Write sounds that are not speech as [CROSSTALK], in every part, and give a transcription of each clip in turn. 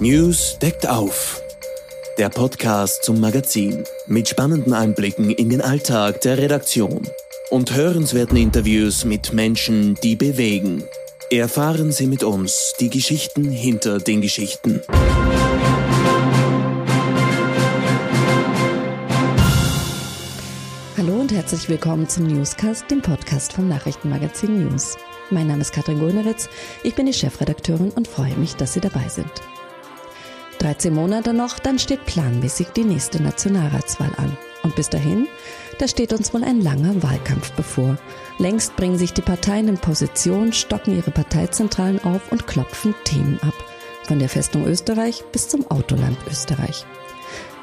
News deckt auf. Der Podcast zum Magazin mit spannenden Einblicken in den Alltag der Redaktion und hörenswerten Interviews mit Menschen, die bewegen. Erfahren Sie mit uns die Geschichten hinter den Geschichten. Hallo und herzlich willkommen zum Newscast, dem Podcast vom Nachrichtenmagazin News. Mein Name ist Katrin Gulneritz, ich bin die Chefredakteurin und freue mich, dass Sie dabei sind. 13 Monate noch, dann steht planmäßig die nächste Nationalratswahl an. Und bis dahin, da steht uns wohl ein langer Wahlkampf bevor. Längst bringen sich die Parteien in Position, stocken ihre Parteizentralen auf und klopfen Themen ab. Von der Festung Österreich bis zum Autoland Österreich.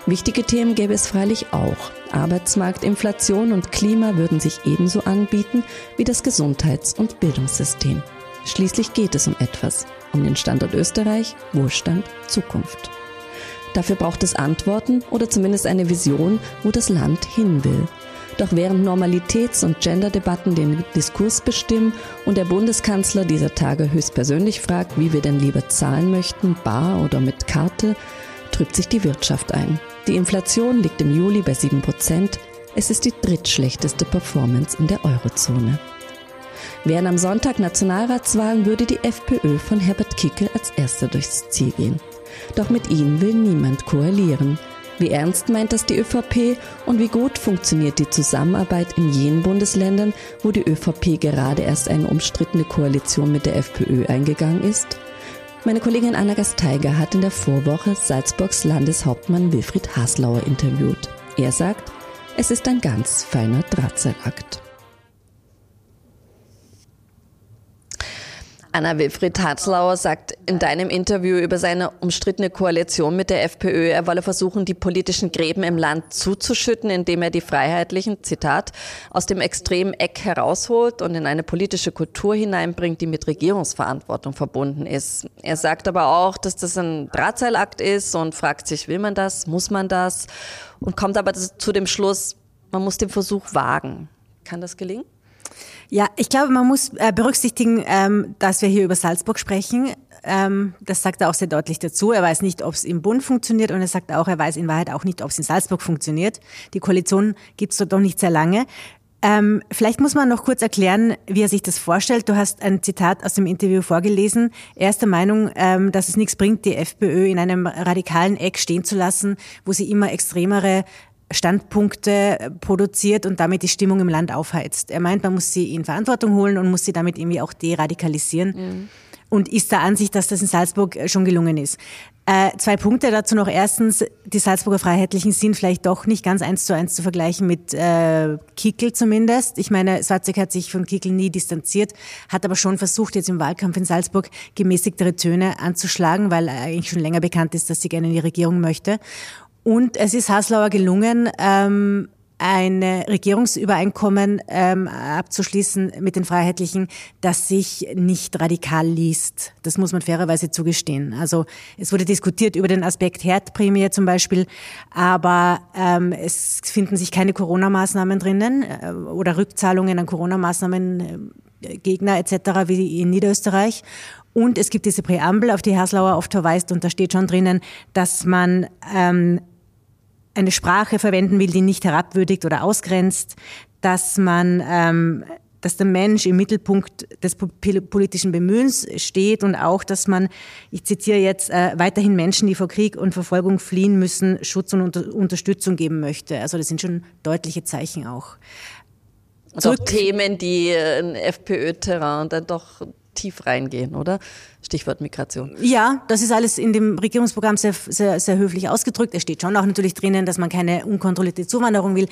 Wichtige Themen gäbe es freilich auch. Arbeitsmarkt, Inflation und Klima würden sich ebenso anbieten wie das Gesundheits- und Bildungssystem. Schließlich geht es um etwas, um den Standort Österreich, Wohlstand, Zukunft. Dafür braucht es Antworten oder zumindest eine Vision, wo das Land hin will. Doch während Normalitäts- und Genderdebatten den Diskurs bestimmen und der Bundeskanzler dieser Tage höchstpersönlich fragt, wie wir denn lieber zahlen möchten, bar oder mit Karte, trübt sich die Wirtschaft ein. Die Inflation liegt im Juli bei 7 Prozent. Es ist die drittschlechteste Performance in der Eurozone. Wären am Sonntag Nationalratswahlen, würde die FPÖ von Herbert Kickel als erster durchs Ziel gehen. Doch mit ihnen will niemand koalieren. Wie ernst meint das die ÖVP und wie gut funktioniert die Zusammenarbeit in jenen Bundesländern, wo die ÖVP gerade erst eine umstrittene Koalition mit der FPÖ eingegangen ist? Meine Kollegin Anna Gasteiger hat in der Vorwoche Salzburgs Landeshauptmann Wilfried Haslauer interviewt. Er sagt, es ist ein ganz feiner Drahtseilakt. Anna Wilfried Hatzlauer sagt in deinem Interview über seine umstrittene Koalition mit der FPÖ, er wolle versuchen, die politischen Gräben im Land zuzuschütten, indem er die Freiheitlichen, Zitat, aus dem extremen Eck herausholt und in eine politische Kultur hineinbringt, die mit Regierungsverantwortung verbunden ist. Er sagt aber auch, dass das ein Drahtseilakt ist und fragt sich, will man das, muss man das? Und kommt aber zu dem Schluss, man muss den Versuch wagen. Kann das gelingen? Ja, ich glaube, man muss äh, berücksichtigen, ähm, dass wir hier über Salzburg sprechen. Ähm, das sagt er auch sehr deutlich dazu. Er weiß nicht, ob es im Bund funktioniert und er sagt auch, er weiß in Wahrheit auch nicht, ob es in Salzburg funktioniert. Die Koalition gibt es dort noch nicht sehr lange. Ähm, vielleicht muss man noch kurz erklären, wie er sich das vorstellt. Du hast ein Zitat aus dem Interview vorgelesen. Er ist der Meinung, ähm, dass es nichts bringt, die FPÖ in einem radikalen Eck stehen zu lassen, wo sie immer extremere Standpunkte produziert und damit die Stimmung im Land aufheizt. Er meint, man muss sie in Verantwortung holen und muss sie damit irgendwie auch deradikalisieren. Mhm. Und ist der Ansicht, dass das in Salzburg schon gelungen ist. Äh, zwei Punkte dazu noch. Erstens, die Salzburger Freiheitlichen sind vielleicht doch nicht ganz eins zu eins zu vergleichen mit äh, Kickel zumindest. Ich meine, Salzburg hat sich von Kickel nie distanziert, hat aber schon versucht, jetzt im Wahlkampf in Salzburg gemäßigtere Töne anzuschlagen, weil eigentlich schon länger bekannt ist, dass sie gerne in die Regierung möchte. Und es ist Haslauer gelungen, ähm, ein Regierungsübereinkommen ähm, abzuschließen mit den Freiheitlichen, das sich nicht radikal liest. Das muss man fairerweise zugestehen. Also es wurde diskutiert über den Aspekt Herdprämie zum Beispiel, aber ähm, es finden sich keine Corona-Maßnahmen drinnen äh, oder Rückzahlungen an Corona-Maßnahmen. Äh, Gegner etc. wie in Niederösterreich. Und es gibt diese Präambel, auf die Haslauer oft verweist, und da steht schon drinnen, dass man ähm, eine Sprache verwenden will, die nicht herabwürdigt oder ausgrenzt, dass man ähm, dass der Mensch im Mittelpunkt des politischen Bemühens steht und auch, dass man, ich zitiere jetzt, äh, weiterhin Menschen, die vor Krieg und Verfolgung fliehen müssen, Schutz und Unter Unterstützung geben möchte. Also das sind schon deutliche Zeichen auch. Also auch Themen, die in FPÖ-Terrain dann doch tief reingehen, oder? Stichwort Migration. Ja, das ist alles in dem Regierungsprogramm sehr, sehr, sehr höflich ausgedrückt. Es steht schon auch natürlich drinnen, dass man keine unkontrollierte Zuwanderung will.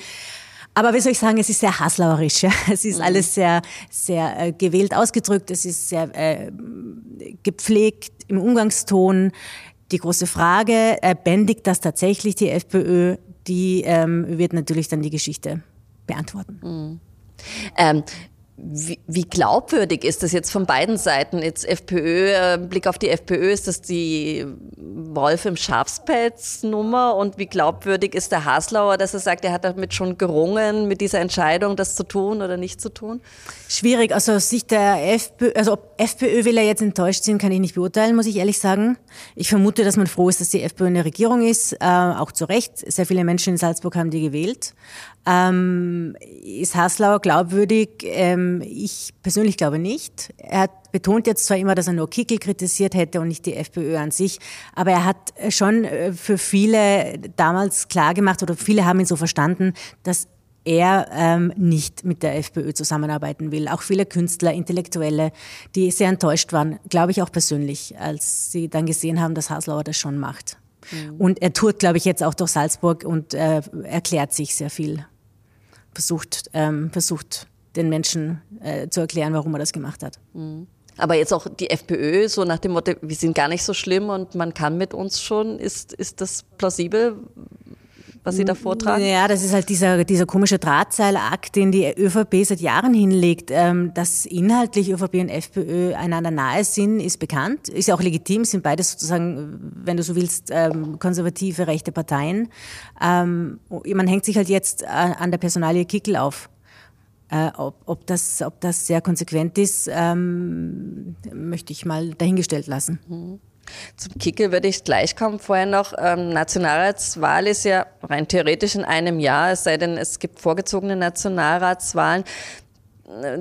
Aber wie soll ich sagen, es ist sehr haslauerisch. Ja? Es ist mhm. alles sehr, sehr äh, gewählt ausgedrückt. Es ist sehr äh, gepflegt im Umgangston. Die große Frage, äh, bändigt das tatsächlich die FPÖ? Die ähm, wird natürlich dann die Geschichte beantworten. Mhm. Ähm, Wie, wie, glaubwürdig ist das jetzt von beiden Seiten? Jetzt FPÖ, äh, Blick auf die FPÖ, ist das die Wolf im Schafspelz-Nummer? Und wie glaubwürdig ist der Haslauer, dass er sagt, er hat damit schon gerungen, mit dieser Entscheidung, das zu tun oder nicht zu tun? Schwierig. Also aus Sicht der FPÖ, also ob FPÖ will er jetzt enttäuscht sind, kann ich nicht beurteilen, muss ich ehrlich sagen. Ich vermute, dass man froh ist, dass die FPÖ in der Regierung ist, äh, auch zu Recht. Sehr viele Menschen in Salzburg haben die gewählt. Ähm, ist Haslauer glaubwürdig? Ähm, ich persönlich glaube nicht. Er hat betont jetzt zwar immer, dass er nur Kickel kritisiert hätte und nicht die FPÖ an sich, aber er hat schon äh, für viele damals klar gemacht oder viele haben ihn so verstanden, dass er ähm, nicht mit der FPÖ zusammenarbeiten will. Auch viele Künstler, Intellektuelle, die sehr enttäuscht waren, glaube ich auch persönlich, als sie dann gesehen haben, dass Haslauer das schon macht. Mhm. Und er tourt, glaube ich, jetzt auch durch Salzburg und äh, erklärt sich sehr viel versucht, ähm, versucht den Menschen äh, zu erklären, warum er das gemacht hat. Mhm. Aber jetzt auch die FPÖ, so nach dem Motto, wir sind gar nicht so schlimm und man kann mit uns schon, ist, ist das plausibel? Was Sie da vortragen? Ja, das ist halt dieser, dieser komische Drahtseilakt, den die ÖVP seit Jahren hinlegt. Ähm, dass inhaltlich ÖVP und FPÖ einander nahe sind, ist bekannt. Ist ja auch legitim, sind beides sozusagen, wenn du so willst, ähm, konservative, rechte Parteien. Ähm, man hängt sich halt jetzt äh, an der Personalie Kickel auf. Äh, ob, ob, das, ob das sehr konsequent ist, möchte ich mal dahingestellt lassen. Mhm. Zum Kickel würde ich gleich kommen. Vorher noch, ähm, Nationalratswahl ist ja rein theoretisch in einem Jahr, es sei denn, es gibt vorgezogene Nationalratswahlen.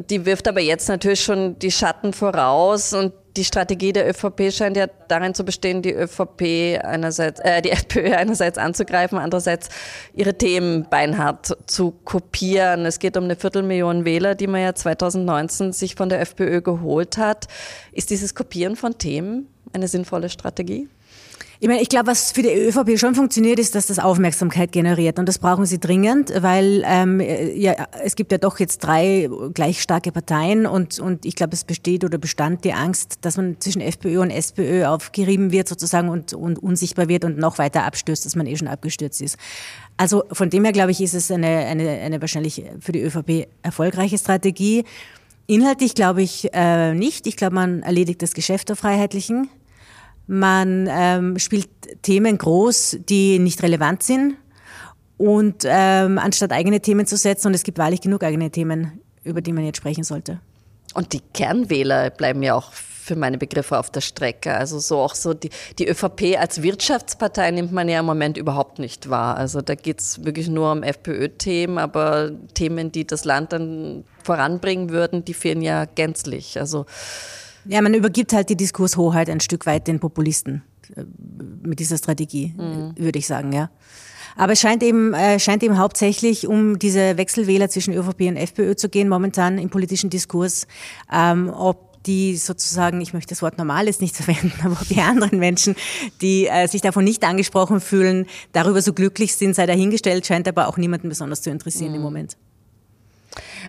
Die wirft aber jetzt natürlich schon die Schatten voraus und die Strategie der ÖVP scheint ja darin zu bestehen, die ÖVP einerseits, äh, die [LAUGHS] FPÖ einerseits anzugreifen, andererseits ihre Themen beinhart zu kopieren. Es geht um eine Viertelmillion Wähler, die man ja 2019 sich von der FPÖ geholt hat. Ist dieses Kopieren von Themen eine sinnvolle Strategie? Ich meine, ich glaube, was für die ÖVP schon funktioniert, ist, dass das Aufmerksamkeit generiert. Und das brauchen sie dringend, weil ähm, ja, es gibt ja doch jetzt drei gleich starke Parteien und, und ich glaube, es besteht oder bestand die Angst, dass man zwischen FPÖ und SPÖ aufgerieben wird sozusagen und, und unsichtbar wird und noch weiter abstürzt, dass man eh schon abgestürzt ist. Also von dem her, glaube ich, ist es eine, eine, eine wahrscheinlich für die ÖVP erfolgreiche Strategie. Inhaltlich glaube ich äh, nicht. Ich glaube, man erledigt das Geschäft der Freiheitlichen. Man ähm, spielt Themen groß, die nicht relevant sind. Und ähm, anstatt eigene Themen zu setzen, und es gibt wahrlich genug eigene Themen, über die man jetzt sprechen sollte. Und die Kernwähler bleiben ja auch für meine Begriffe auf der Strecke. Also so auch so die, die ÖVP als Wirtschaftspartei nimmt man ja im Moment überhaupt nicht wahr. Also da geht es wirklich nur um FPÖ-Themen, aber Themen, die das Land dann voranbringen würden, die fehlen ja gänzlich. Also ja, man übergibt halt die Diskurshoheit ein Stück weit den Populisten äh, mit dieser Strategie, mhm. würde ich sagen, ja. Aber es scheint eben, äh, scheint eben hauptsächlich um diese Wechselwähler zwischen ÖVP und FPÖ zu gehen, momentan im politischen Diskurs. Ähm, ob die sozusagen, ich möchte das Wort Normales nicht [LAUGHS] verwenden, aber ob die anderen Menschen, die äh, sich davon nicht angesprochen fühlen, darüber so glücklich sind, sei dahingestellt, scheint aber auch niemanden besonders zu interessieren mhm. im Moment.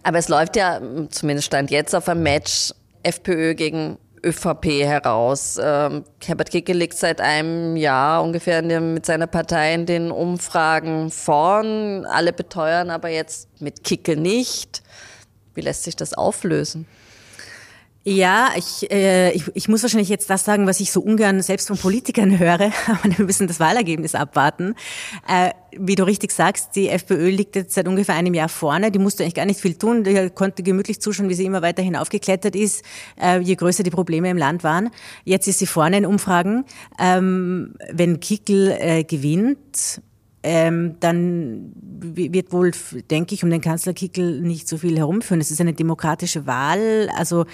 Aber es läuft ja, zumindest stand jetzt auf ein Match FPÖ gegen ÖVP heraus. Ähm, Herbert Kickl liegt seit einem Jahr ungefähr mit seiner Partei in den Umfragen vorn. Alle beteuern aber jetzt mit Kickel nicht. Wie lässt sich das auflösen? Ja, ich, äh, ich, ich muss wahrscheinlich jetzt das sagen, was ich so ungern selbst von Politikern höre, [LAUGHS] aber wir müssen das Wahlergebnis abwarten. Äh, wie du richtig sagst, die FPÖ liegt jetzt seit ungefähr einem Jahr vorne. Die musste eigentlich gar nicht viel tun. Die konnte gemütlich zuschauen, wie sie immer weiter hinaufgeklettert ist, äh, je größer die Probleme im Land waren. Jetzt ist sie vorne in Umfragen. Ähm, wenn Kickel äh, gewinnt, ähm, dann wird wohl, denke ich, um den Kanzler Kickel nicht so viel herumführen. Es ist eine demokratische Wahl. Also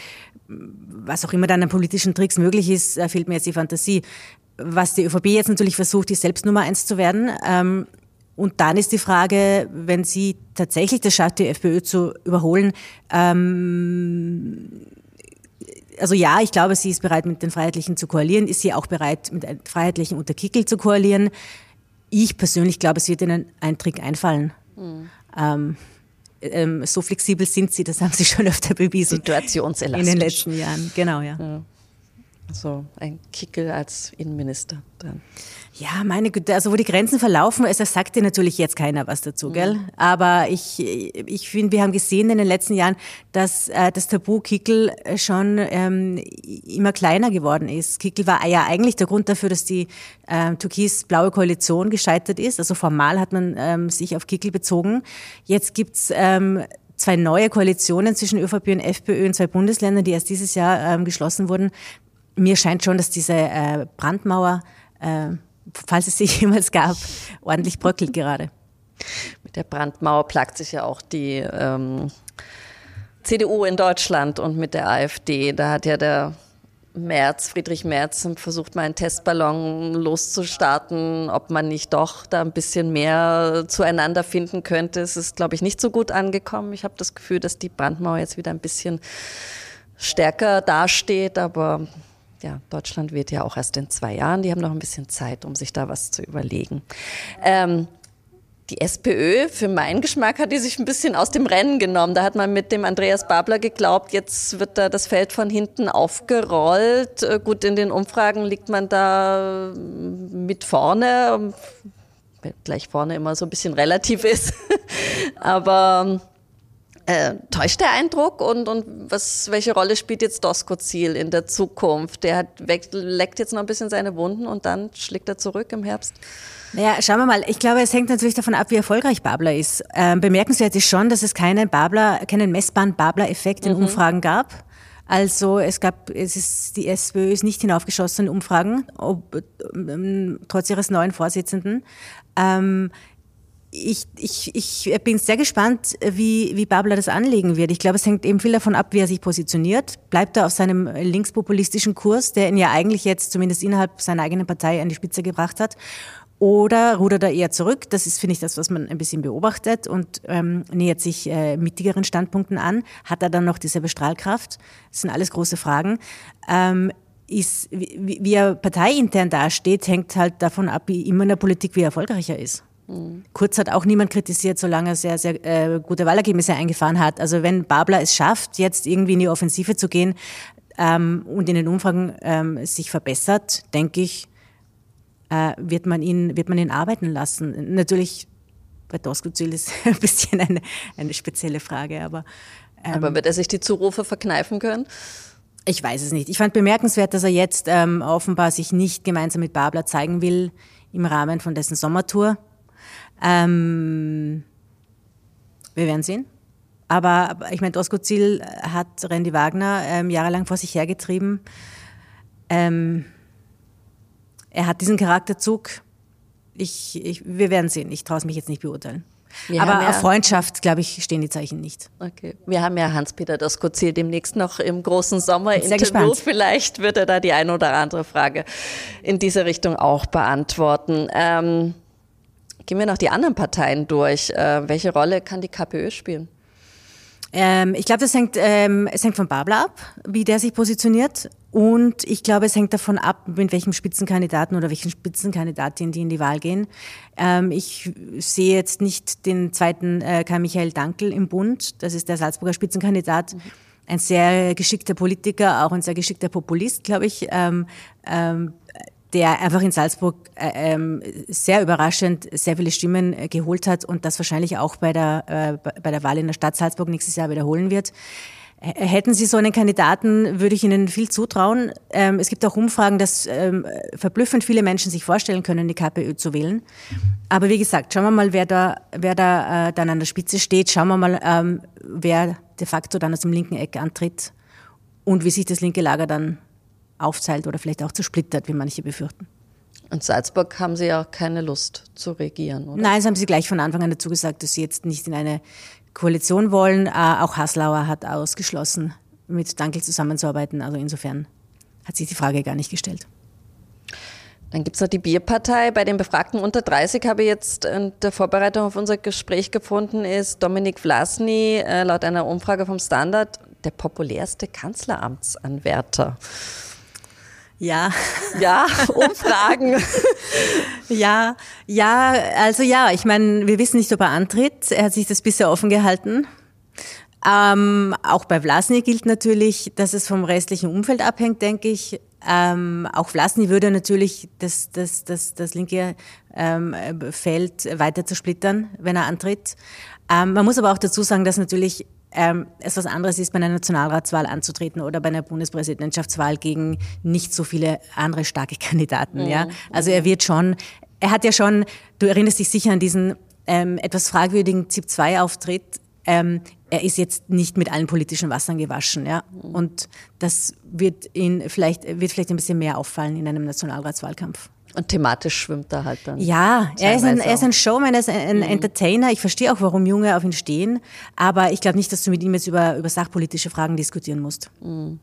was auch immer dann an politischen Tricks möglich ist, fehlt mir jetzt die Fantasie. Was die ÖVP jetzt natürlich versucht, ist selbst Nummer eins zu werden. Ähm, und dann ist die Frage, wenn sie tatsächlich das schafft, die FPÖ zu überholen, ähm, also ja, ich glaube, sie ist bereit, mit den Freiheitlichen zu koalieren. Ist sie auch bereit, mit den Freiheitlichen unter Kickel zu koalieren? Ich persönlich glaube, es wird ihnen ein Trick einfallen. Mhm. Ähm, ähm, so flexibel sind sie, das haben sie schon öfter bewiesen. Situationselastisk. In den letzten Jahren, genau, ja. ja. So ein Kickel als Innenminister dran. Ja, meine Güte, also wo die Grenzen verlaufen, also sagt dir natürlich jetzt keiner was dazu, gell? Aber ich, ich finde, wir haben gesehen in den letzten Jahren, dass äh, das Tabu Kickel schon ähm, immer kleiner geworden ist. Kickel war ja eigentlich der Grund dafür, dass die ähm, türkis-blaue Koalition gescheitert ist. Also formal hat man ähm, sich auf Kickel bezogen. Jetzt gibt's ähm, zwei neue Koalitionen zwischen ÖVP und FPÖ in zwei Bundesländern, die erst dieses Jahr ähm, geschlossen wurden. Mir scheint schon, dass diese äh, Brandmauer äh, falls es sie [LAUGHS] jemals gab, ordentlich bröckelt gerade. Mit der Brandmauer plagt sich ja auch die ähm, CDU in Deutschland und mit der AfD. Da hat ja der Merz, Friedrich Merz, versucht mal einen Testballon loszustarten, ob man nicht doch da ein bisschen mehr zueinander finden könnte. Es ist, glaube ich, nicht so gut angekommen. Ich habe das Gefühl, dass die Brandmauer jetzt wieder ein bisschen stärker dasteht, aber ja, Deutschland wird ja auch erst in zwei Jahren. Die haben noch ein bisschen Zeit, um sich da was zu überlegen. Ähm, die SPÖ, für meinen Geschmack, hat die sich ein bisschen aus dem Rennen genommen. Da hat man mit dem Andreas Babler geglaubt, jetzt wird da das Feld von hinten aufgerollt. Äh, gut, in den Umfragen liegt man da mit vorne, gleich vorne immer so ein bisschen relativ ist. [LAUGHS] Aber äh, täuscht der Eindruck und, und was, welche Rolle spielt jetzt Ziel in der Zukunft? Der hat, leckt jetzt noch ein bisschen seine Wunden und dann schlägt er zurück im Herbst? Naja, schauen wir mal. Ich glaube, es hängt natürlich davon ab, wie erfolgreich Babler ist. Ähm, bemerkenswert ist schon, dass es keinen Babler, keinen messbaren Babler-Effekt in mhm. Umfragen gab. Also es gab, es ist, die SPÖ ist nicht hinaufgeschossen in Umfragen, ob, ähm, trotz ihres neuen Vorsitzenden. Ähm, ich, ich, ich bin sehr gespannt, wie, wie Babler das anlegen wird. Ich glaube, es hängt eben viel davon ab, wie er sich positioniert. Bleibt er auf seinem linkspopulistischen Kurs, der ihn ja eigentlich jetzt zumindest innerhalb seiner eigenen Partei an die Spitze gebracht hat? Oder rudert er eher zurück? Das ist, finde ich, das, was man ein bisschen beobachtet und ähm, nähert sich äh, mittigeren Standpunkten an. Hat er dann noch dieselbe Strahlkraft? Das sind alles große Fragen. Ähm, ist, wie, wie er parteiintern dasteht, hängt halt davon ab, wie immer in der Politik, wie erfolgreich er Kurz hat auch niemand kritisiert, solange er sehr, sehr äh, gute Wahlergebnisse eingefahren hat. Also wenn Babler es schafft, jetzt irgendwie in die Offensive zu gehen ähm, und in den Umfragen ähm, sich verbessert, denke ich, äh, wird, man ihn, wird man ihn arbeiten lassen. Natürlich, bei Doskozil ist [LAUGHS] ein bisschen eine, eine spezielle Frage, aber... Ähm, aber wird er sich die Zurufe verkneifen können? Ich weiß es nicht. Ich fand bemerkenswert, dass er jetzt ähm, offenbar sich nicht gemeinsam mit Babler zeigen will im Rahmen von dessen Sommertour. Ähm, wir werden sehen. Aber, ich meine, Ziel hat Randy Wagner ähm, jahrelang vor sich hergetrieben. Ähm, er hat diesen Charakterzug. Ich, ich, wir werden sehen. Ich traue es mich jetzt nicht beurteilen. Wir Aber ja, auf Freundschaft, glaube ich, stehen die Zeichen nicht. Okay. Wir haben ja Hans-Peter Doskozil demnächst noch im großen Sommerinterview. Vielleicht wird er da die eine oder andere Frage in diese Richtung auch beantworten. Ähm, Gehen wir noch die anderen Parteien durch. Äh, welche Rolle kann die KPÖ spielen? Ähm, ich glaube, das hängt, ähm, es hängt von Babler ab, wie der sich positioniert. Und ich glaube, es hängt davon ab, mit welchem Spitzenkandidaten oder welchen Spitzenkandidatinnen die in die Wahl gehen. Ähm, ich sehe jetzt nicht den zweiten äh, Karl Michael Dankel im Bund. Das ist der Salzburger Spitzenkandidat. Mhm. Ein sehr geschickter Politiker, auch ein sehr geschickter Populist, glaube ich. Ähm, ähm, der einfach in Salzburg äh, ähm, sehr überraschend sehr viele Stimmen äh, geholt hat und das wahrscheinlich auch bei der, äh, bei der Wahl in der Stadt Salzburg nächstes Jahr wiederholen wird. Hätten Sie so einen Kandidaten, würde ich Ihnen viel zutrauen. Ähm, es gibt auch Umfragen, dass ähm, verblüffend viele Menschen sich vorstellen können, die KPÖ zu wählen. Aber wie gesagt, schauen wir mal, wer da, wer da äh, dann an der Spitze steht. Schauen wir mal, ähm, wer de facto dann aus dem linken Eck antritt und wie sich das linke Lager dann aufteilt oder vielleicht auch zersplittert, wie manche befürchten. Und Salzburg haben Sie ja keine Lust zu regieren, oder? Nein, das haben Sie gleich von Anfang an dazu gesagt, dass Sie jetzt nicht in eine Koalition wollen. Äh, auch Haslauer hat ausgeschlossen, mit Dankel zusammenzuarbeiten. Also insofern hat sich die Frage gar nicht gestellt. Dann gibt es noch die Bierpartei. Bei den Befragten unter 30 habe ich jetzt in der Vorbereitung auf unser Gespräch gefunden, ist Dominik Vlasny äh, laut einer Umfrage vom Standard der populärste Kanzleramtsanwärter. Ja. Ja, Umfragen. [LAUGHS] ja, ja, also ja, ich meine, wir wissen nicht, ob er antritt. Er hat sich das bisher offen gehalten. Ähm, auch bei Vlasny gilt natürlich, dass es vom restlichen Umfeld abhängt, denke ich. Ähm, auch Vlasny würde natürlich das, das, das, das linke ähm, Feld weiter zersplittern, wenn er antritt. Ähm, man muss aber auch dazu sagen, dass natürlich ähm, es was anderes ist, bei einer Nationalratswahl anzutreten oder bei einer Bundespräsidentschaftswahl gegen nicht so viele andere starke [LAUGHS] Kandidaten. Mhm. Ja? Also er wird schon, er hat ja schon, du erinnerst dich sicher an diesen ähm, etwas fragwürdigen ZIP-2-Auftritt. Ähm, er ist jetzt nicht mit allen politischen Wassern gewaschen, ja. Mhm. Und das wird ihn vielleicht, wird vielleicht ein bisschen mehr auffallen in einem Nationalratswahlkampf. Und thematisch schwimmt er halt dann. Ja, er ist, ein, er ist ein Showman, er ist ein mhm. Entertainer. Ich verstehe auch, warum Junge auf ihn stehen. Aber ich glaube nicht, dass du mit ihm jetzt über, über sachpolitische Fragen diskutieren musst. Mhm.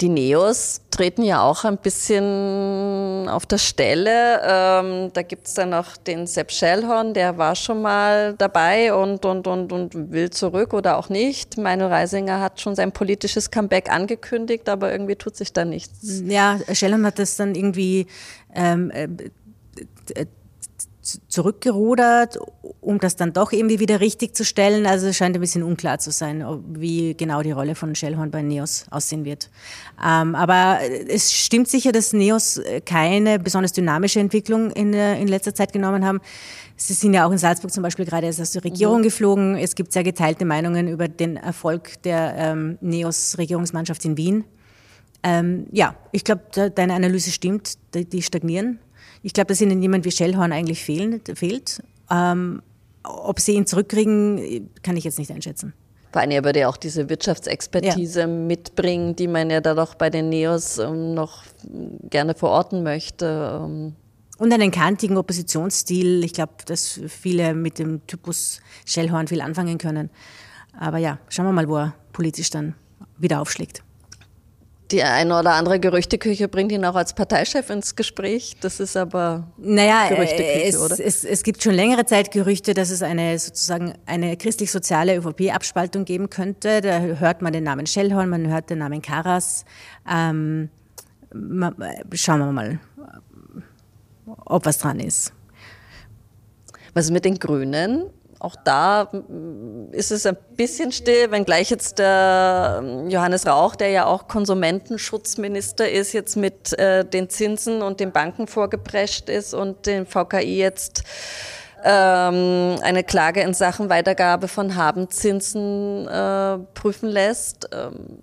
Die Neos treten ja auch ein bisschen auf der Stelle. Ähm, da gibt es dann noch den Sepp Schellhorn, der war schon mal dabei und, und, und, und will zurück oder auch nicht. Manuel Reisinger hat schon sein politisches Comeback angekündigt, aber irgendwie tut sich da nichts. Ja, Schellhorn hat das dann irgendwie ähm, äh, zurückgerudert, um das dann doch irgendwie wieder richtig zu stellen. Also es scheint ein bisschen unklar zu sein, wie genau die Rolle von Shellhorn bei Neos aussehen wird. Ähm, aber es stimmt sicher, dass Neos keine besonders dynamische Entwicklung in, äh, in letzter Zeit genommen haben. Sie sind ja auch in Salzburg zum Beispiel gerade erst aus der Regierung mhm. geflogen. Es gibt sehr geteilte Meinungen über den Erfolg der ähm, Neos-Regierungsmannschaft in Wien. Ähm, ja, ich glaube, deine Analyse stimmt, die, die stagnieren. Ich glaube, dass ihnen jemand wie Schellhorn eigentlich fehlen, fehlt. Ähm, ob sie ihn zurückkriegen, kann ich jetzt nicht einschätzen. Vor allem, er würde ja auch diese Wirtschaftsexpertise ja. mitbringen, die man ja da doch bei den Neos ähm, noch gerne verorten möchte. Ähm. Und einen kantigen Oppositionsstil. Ich glaube, dass viele mit dem Typus Schellhorn viel anfangen können. Aber ja, schauen wir mal, wo er politisch dann wieder aufschlägt. Die eine oder andere Gerüchteküche bringt ihn auch als Parteichef ins Gespräch. Das ist aber naja, Gerüchteküche, es, oder? Es, es gibt schon längere Zeit Gerüchte, dass es eine sozusagen eine christlich-soziale ÖVP-Abspaltung geben könnte. Da hört man den Namen Schellhorn, man hört den Namen Karas. Ähm, schauen wir mal, ob was dran ist. Was ist mit den Grünen? Auch da mm, ist es ein bisschen still, wenngleich jetzt der ähm, Johannes Rauch, der ja auch Konsumentenschutzminister ist, jetzt mit äh, den Zinsen und den Banken vorgeprescht ist und den VKI jetzt ähm, eine Klage in Sachen Weitergabe von Habenzinsen äh, prüfen lässt. Ähm,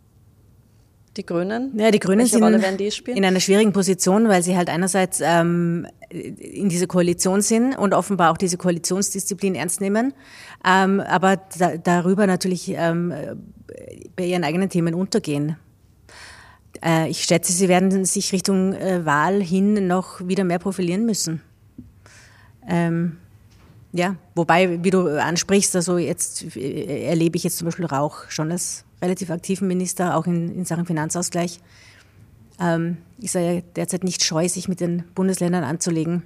die Grünen? Ja, die Grünen Welche sind die in einer schwierigen Position, weil sie halt einerseits ähm, in dieser Koalition sind und offenbar auch diese Koalitionsdisziplin ernst nehmen, ähm, aber da, darüber natürlich ähm, bei ihren eigenen Themen untergehen. Äh, ich schätze, sie werden sich Richtung äh, Wahl hin noch wieder mehr profilieren müssen. Ähm, ja, wobei, wie du ansprichst, also jetzt äh, erlebe ich jetzt zum Beispiel Rauch schon als relativ aktiven Minister, auch in, in Sachen Finanzausgleich. Ähm, ist er ja derzeit nicht scheu, sich mit den Bundesländern anzulegen.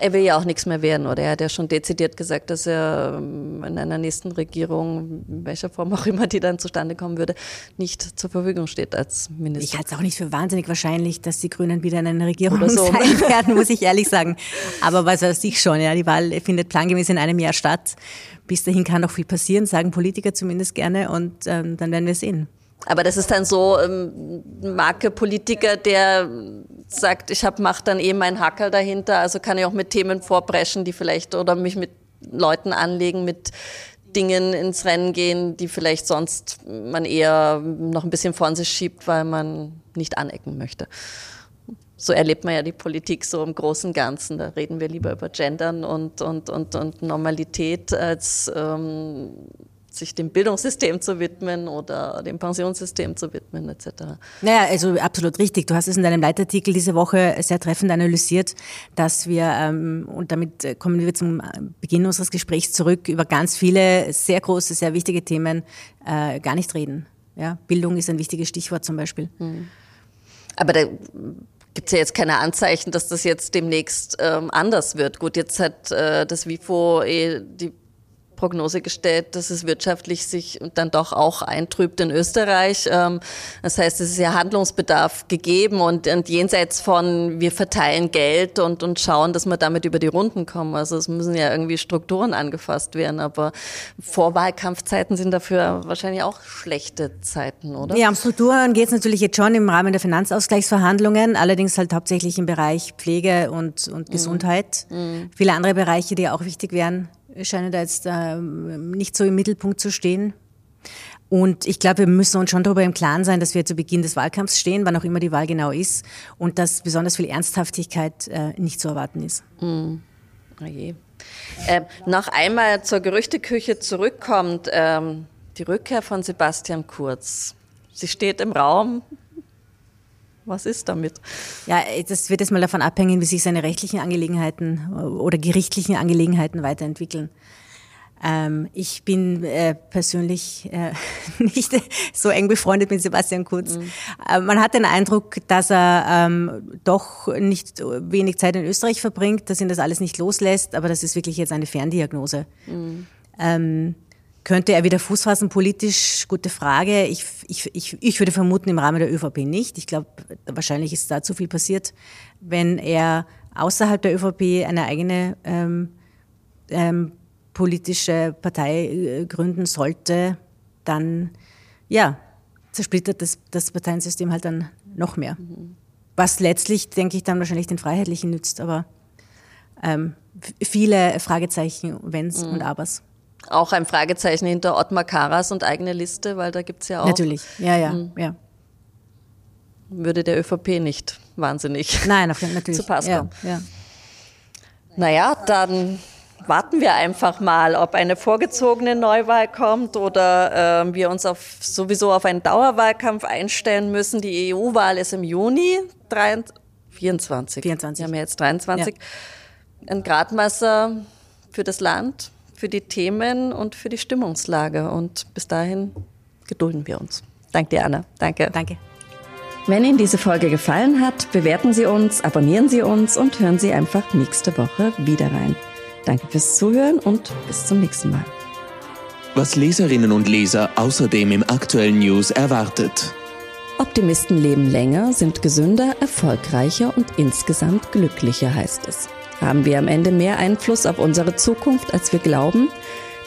Er will ja auch nichts mehr werden, oder? Er hat ja schon dezidiert gesagt, dass er ähm, in einer nächsten Regierung, in welcher Form auch immer die dann zustande kommen würde, nicht zur Verfügung steht als Minister. Ich halte es auch nicht für wahnsinnig wahrscheinlich, dass die Grünen wieder in einer Regierung so. [LAUGHS] sein werden, muss ich ehrlich sagen. Aber was weiß ich schon, ja, die Wahl findet plangemäß in einem Jahr statt. Bis dahin kann noch viel passieren, sagen Politiker zumindest gerne, und ähm, dann werden wir sehen. Aber das ist dann so ähm, Marke-Politiker, der sagt, ich habe macht dann eh meinen Hackel dahinter, also kann ich auch mit Themen vorpreschen, die vielleicht oder mich mit Leuten anlegen, mit Dingen ins Rennen gehen, die vielleicht sonst man eher noch ein bisschen von sich schiebt, weil man nicht anecken möchte. So erlebt man ja die Politik so im großen Ganzen. Da reden wir lieber über Gendern und, und, und, und Normalität als ähm, sich dem Bildungssystem zu widmen oder dem Pensionssystem zu widmen etc. Naja, also absolut richtig. Du hast es in deinem Leitartikel diese Woche sehr treffend analysiert, dass wir, ähm, und damit kommen wir zum Beginn unseres Gesprächs zurück, über ganz viele sehr große, sehr wichtige Themen äh, gar nicht reden. Ja, Bildung ist ein wichtiges Stichwort zum Beispiel. Mhm. Aber da gibt es ja jetzt keine Anzeichen, dass das jetzt demnächst ähm, anders wird. Gut, jetzt hat äh, das WIFO eh die Prognose gestellt, dass es wirtschaftlich sich dann doch auch eintrübt in Österreich. Ähm, das heißt, es ist ja Handlungsbedarf gegeben und, und jenseits von wir verteilen Geld und, und schauen, dass wir damit über die Runden kommen. Also es müssen ja irgendwie Strukturen angefasst werden, aber Vorwahlkampfzeiten sind dafür wahrscheinlich auch schlechte Zeiten, oder? Ja, um Strukturen geht es natürlich jetzt schon im Rahmen der Finanzausgleichsverhandlungen, allerdings halt hauptsächlich im Bereich Pflege und, und Gesundheit. Mhm. Viele andere Bereiche, die auch wichtig wären scheinen da jetzt äh, nicht so im Mittelpunkt zu stehen. Und ich glaube, wir müssen uns schon darüber im Klaren sein, dass wir zu Beginn des Wahlkampfs stehen, wann auch immer die Wahl genau ist, und dass besonders viel Ernsthaftigkeit äh, nicht zu erwarten ist. Mm. Oh je. Äh, noch einmal zur Gerüchteküche zurückkommt, ähm, die Rückkehr von Sebastian Kurz. Sie steht im Raum, was ist damit? Ja, das wird jetzt mal davon abhängen, wie sich seine rechtlichen Angelegenheiten oder gerichtlichen Angelegenheiten weiterentwickeln. Ähm, ich bin äh, persönlich äh, [LAUGHS] nicht so eng befreundet mit Sebastian Kurz. Mhm. Äh, man hat den Eindruck, dass er ähm, doch nicht wenig Zeit in Österreich verbringt, dass ihn das alles nicht loslässt, aber das ist wirklich jetzt eine Ferndiagnose. Mhm. Ähm, könnte er wieder Fuß fassen politisch? Gute Frage. Ich, ich, ich, ich würde vermuten, im Rahmen der ÖVP nicht. Ich glaube, wahrscheinlich ist da zu viel passiert. Wenn er außerhalb der ÖVP eine eigene ähm, ähm, politische Partei äh, gründen sollte, dann ja, zersplittert das, das Parteiensystem halt dann noch mehr. Mhm. Was letztlich, denke ich, dann wahrscheinlich den Freiheitlichen nützt, aber ähm, viele Fragezeichen, Wenns mhm. und Abers. Auch ein Fragezeichen hinter Ottmar Karas und eigene Liste, weil da gibt es ja auch. Natürlich, ja, ja, mhm. ja. Würde der ÖVP nicht wahnsinnig Nein, auf, natürlich. [LAUGHS] zu Pass kommen. Ja, ja. Naja, dann warten wir einfach mal, ob eine vorgezogene Neuwahl kommt oder äh, wir uns auf, sowieso auf einen Dauerwahlkampf einstellen müssen. Die EU-Wahl ist im Juni 23, 24. 24. Wir haben ja jetzt 23. Ja. Ein Gradmesser für das Land für die Themen und für die Stimmungslage. Und bis dahin gedulden wir uns. Danke dir, Anna. Danke. Danke. Wenn Ihnen diese Folge gefallen hat, bewerten Sie uns, abonnieren Sie uns und hören Sie einfach nächste Woche wieder rein. Danke fürs Zuhören und bis zum nächsten Mal. Was Leserinnen und Leser außerdem im aktuellen News erwartet. Optimisten leben länger, sind gesünder, erfolgreicher und insgesamt glücklicher, heißt es. Haben wir am Ende mehr Einfluss auf unsere Zukunft, als wir glauben?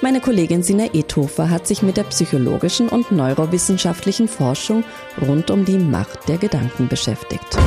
Meine Kollegin Sina Ethofer hat sich mit der psychologischen und neurowissenschaftlichen Forschung rund um die Macht der Gedanken beschäftigt.